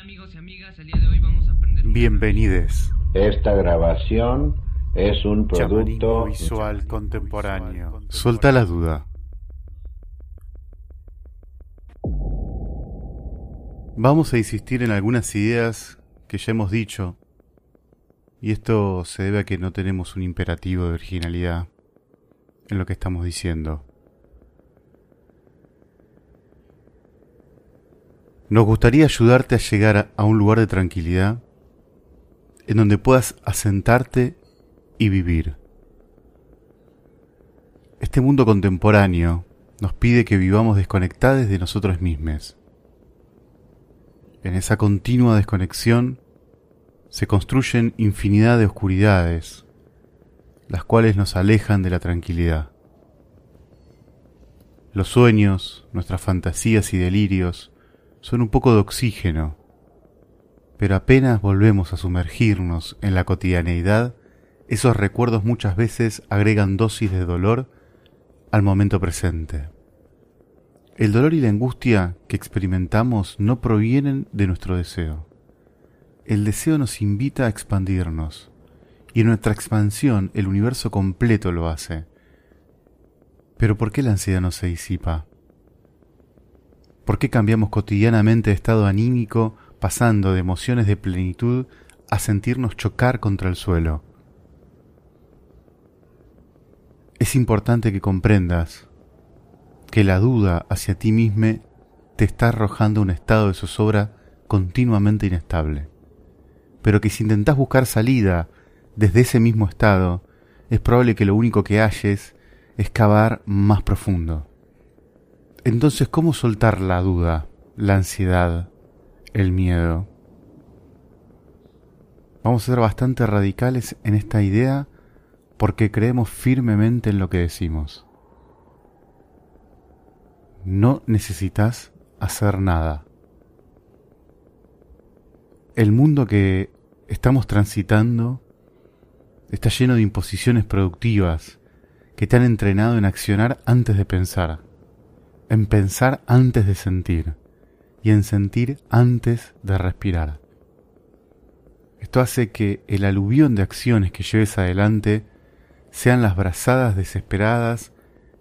Hola amigos y amigas, el día de hoy vamos a aprender... Bienvenides. Esta grabación es un producto visual contemporáneo. Suelta la duda. Vamos a insistir en algunas ideas que ya hemos dicho, y esto se debe a que no tenemos un imperativo de originalidad en lo que estamos diciendo. Nos gustaría ayudarte a llegar a un lugar de tranquilidad en donde puedas asentarte y vivir. Este mundo contemporáneo nos pide que vivamos desconectados de nosotros mismos. En esa continua desconexión se construyen infinidad de oscuridades, las cuales nos alejan de la tranquilidad. Los sueños, nuestras fantasías y delirios son un poco de oxígeno, pero apenas volvemos a sumergirnos en la cotidianeidad, esos recuerdos muchas veces agregan dosis de dolor al momento presente. El dolor y la angustia que experimentamos no provienen de nuestro deseo. El deseo nos invita a expandirnos, y en nuestra expansión el universo completo lo hace. Pero ¿por qué la ansiedad no se disipa? ¿Por qué cambiamos cotidianamente de estado anímico pasando de emociones de plenitud a sentirnos chocar contra el suelo? Es importante que comprendas que la duda hacia ti mismo te está arrojando un estado de zozobra continuamente inestable, pero que si intentás buscar salida desde ese mismo estado, es probable que lo único que halles es cavar más profundo. Entonces, ¿cómo soltar la duda, la ansiedad, el miedo? Vamos a ser bastante radicales en esta idea porque creemos firmemente en lo que decimos. No necesitas hacer nada. El mundo que estamos transitando está lleno de imposiciones productivas que te han entrenado en accionar antes de pensar en pensar antes de sentir y en sentir antes de respirar. Esto hace que el aluvión de acciones que lleves adelante sean las brazadas desesperadas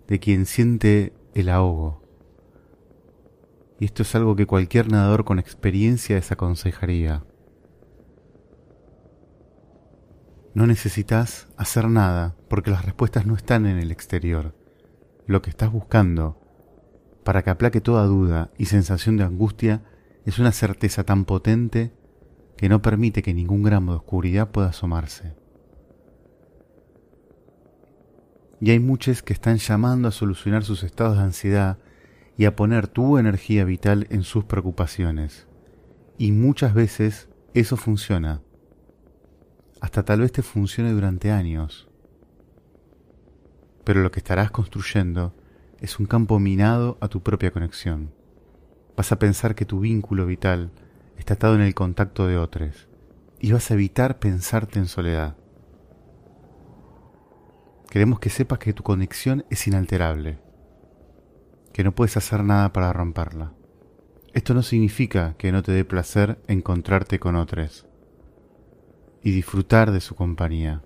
de quien siente el ahogo. Y esto es algo que cualquier nadador con experiencia desaconsejaría. No necesitas hacer nada porque las respuestas no están en el exterior. Lo que estás buscando para que aplaque toda duda y sensación de angustia, es una certeza tan potente que no permite que ningún gramo de oscuridad pueda asomarse. Y hay muchos que están llamando a solucionar sus estados de ansiedad y a poner tu energía vital en sus preocupaciones. Y muchas veces eso funciona. Hasta tal vez te funcione durante años. Pero lo que estarás construyendo es un campo minado a tu propia conexión. Vas a pensar que tu vínculo vital está atado en el contacto de otros y vas a evitar pensarte en soledad. Queremos que sepas que tu conexión es inalterable, que no puedes hacer nada para romperla. Esto no significa que no te dé placer encontrarte con otros y disfrutar de su compañía.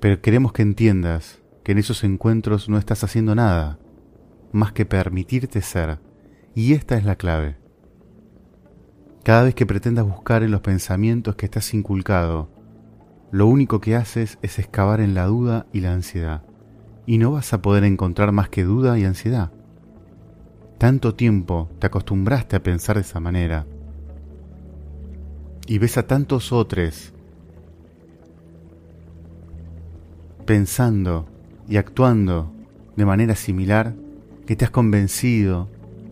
Pero queremos que entiendas que en esos encuentros no estás haciendo nada más que permitirte ser, y esta es la clave. Cada vez que pretendas buscar en los pensamientos que estás inculcado, lo único que haces es excavar en la duda y la ansiedad, y no vas a poder encontrar más que duda y ansiedad. Tanto tiempo te acostumbraste a pensar de esa manera, y ves a tantos otros pensando y actuando de manera similar que te has convencido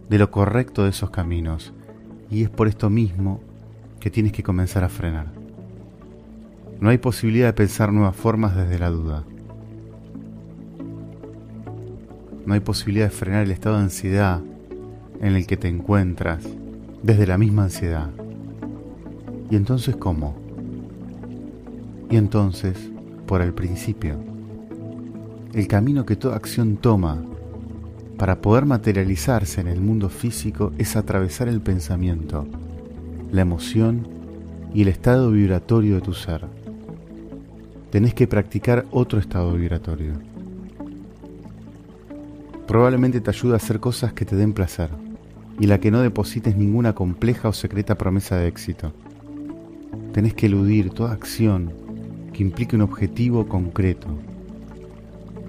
de lo correcto de esos caminos. Y es por esto mismo que tienes que comenzar a frenar. No hay posibilidad de pensar nuevas formas desde la duda. No hay posibilidad de frenar el estado de ansiedad en el que te encuentras desde la misma ansiedad. ¿Y entonces cómo? Y entonces por el principio el camino que toda acción toma para poder materializarse en el mundo físico es atravesar el pensamiento, la emoción y el estado vibratorio de tu ser. Tenés que practicar otro estado vibratorio. Probablemente te ayude a hacer cosas que te den placer y la que no deposites ninguna compleja o secreta promesa de éxito. Tenés que eludir toda acción que implique un objetivo concreto.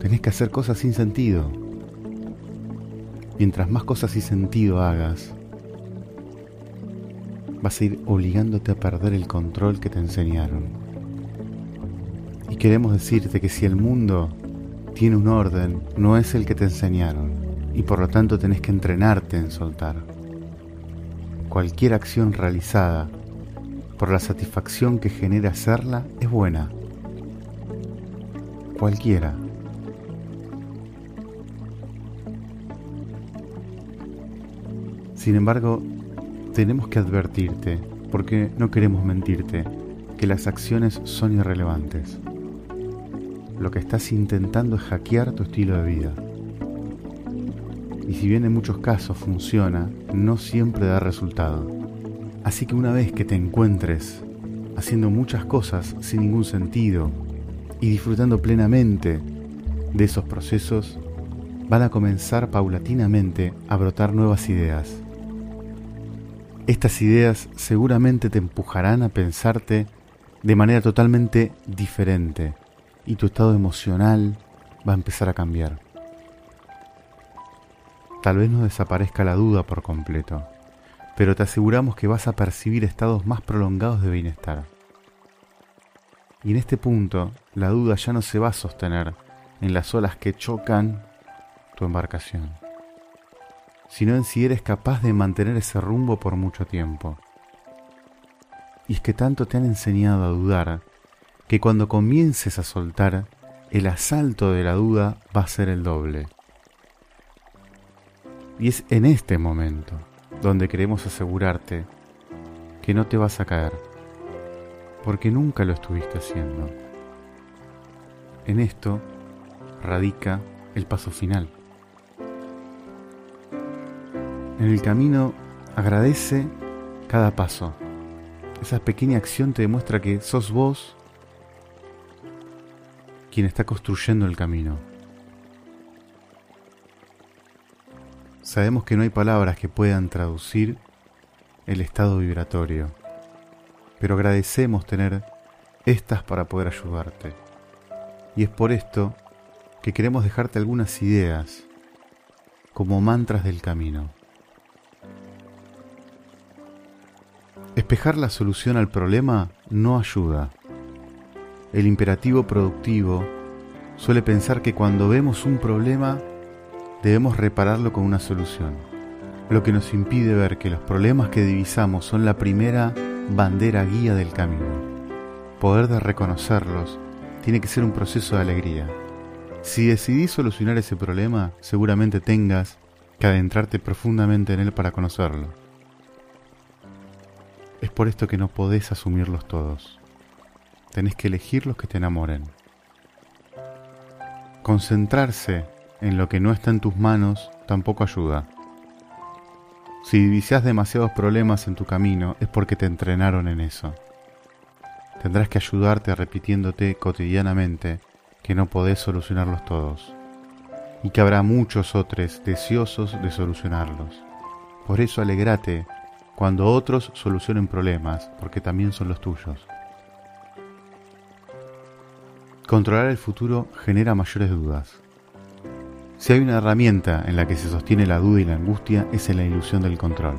Tenés que hacer cosas sin sentido. Mientras más cosas sin sentido hagas, vas a ir obligándote a perder el control que te enseñaron. Y queremos decirte que si el mundo tiene un orden, no es el que te enseñaron, y por lo tanto tenés que entrenarte en soltar. Cualquier acción realizada por la satisfacción que genera hacerla es buena. Cualquiera. Sin embargo, tenemos que advertirte, porque no queremos mentirte, que las acciones son irrelevantes. Lo que estás intentando es hackear tu estilo de vida. Y si bien en muchos casos funciona, no siempre da resultado. Así que una vez que te encuentres haciendo muchas cosas sin ningún sentido y disfrutando plenamente de esos procesos, van a comenzar paulatinamente a brotar nuevas ideas estas ideas seguramente te empujarán a pensarte de manera totalmente diferente y tu estado emocional va a empezar a cambiar. Tal vez no desaparezca la duda por completo, pero te aseguramos que vas a percibir estados más prolongados de bienestar. Y en este punto, la duda ya no se va a sostener en las olas que chocan tu embarcación sino en si eres capaz de mantener ese rumbo por mucho tiempo. Y es que tanto te han enseñado a dudar que cuando comiences a soltar, el asalto de la duda va a ser el doble. Y es en este momento donde queremos asegurarte que no te vas a caer, porque nunca lo estuviste haciendo. En esto radica el paso final. En el camino agradece cada paso. Esa pequeña acción te demuestra que sos vos quien está construyendo el camino. Sabemos que no hay palabras que puedan traducir el estado vibratorio, pero agradecemos tener estas para poder ayudarte. Y es por esto que queremos dejarte algunas ideas como mantras del camino. Espejar la solución al problema no ayuda. El imperativo productivo suele pensar que cuando vemos un problema debemos repararlo con una solución, lo que nos impide ver que los problemas que divisamos son la primera bandera guía del camino. Poder de reconocerlos tiene que ser un proceso de alegría. Si decidís solucionar ese problema, seguramente tengas que adentrarte profundamente en él para conocerlo. Es por esto que no podés asumirlos todos. Tenés que elegir los que te enamoren. Concentrarse en lo que no está en tus manos tampoco ayuda. Si divisás demasiados problemas en tu camino es porque te entrenaron en eso. Tendrás que ayudarte repitiéndote cotidianamente que no podés solucionarlos todos y que habrá muchos otros deseosos de solucionarlos. Por eso alegrate cuando otros solucionen problemas, porque también son los tuyos. Controlar el futuro genera mayores dudas. Si hay una herramienta en la que se sostiene la duda y la angustia, es en la ilusión del control.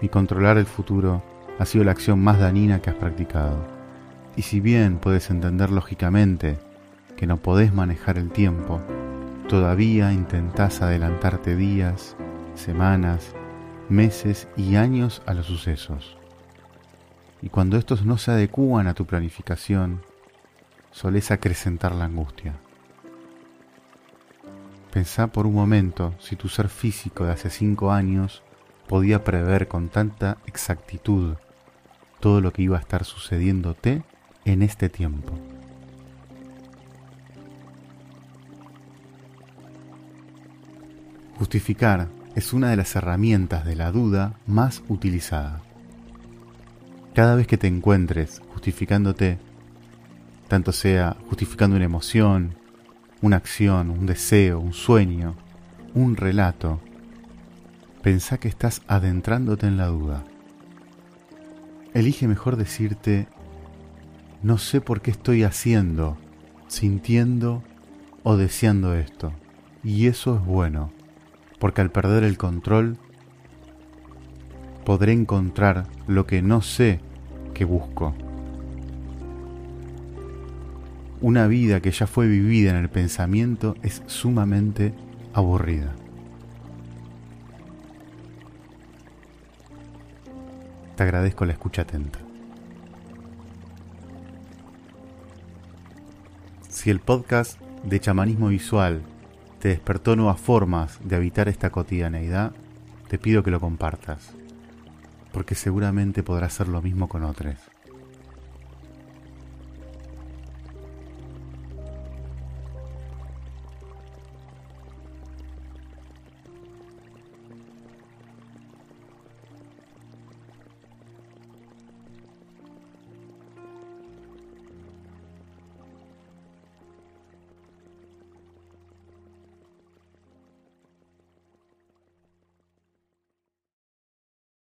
Y controlar el futuro ha sido la acción más dañina que has practicado. Y si bien puedes entender lógicamente que no podés manejar el tiempo, todavía intentás adelantarte días, semanas, meses y años a los sucesos. Y cuando estos no se adecúan a tu planificación, solés acrecentar la angustia. Pensá por un momento si tu ser físico de hace cinco años podía prever con tanta exactitud todo lo que iba a estar sucediéndote en este tiempo. Justificar es una de las herramientas de la duda más utilizada. Cada vez que te encuentres justificándote, tanto sea justificando una emoción, una acción, un deseo, un sueño, un relato, pensá que estás adentrándote en la duda. Elige mejor decirte, no sé por qué estoy haciendo, sintiendo o deseando esto. Y eso es bueno, porque al perder el control, podré encontrar lo que no sé que busco. Una vida que ya fue vivida en el pensamiento es sumamente aburrida. Te agradezco la escucha atenta. Si el podcast de chamanismo visual te despertó nuevas formas de habitar esta cotidianeidad, te pido que lo compartas, porque seguramente podrás hacer lo mismo con otros.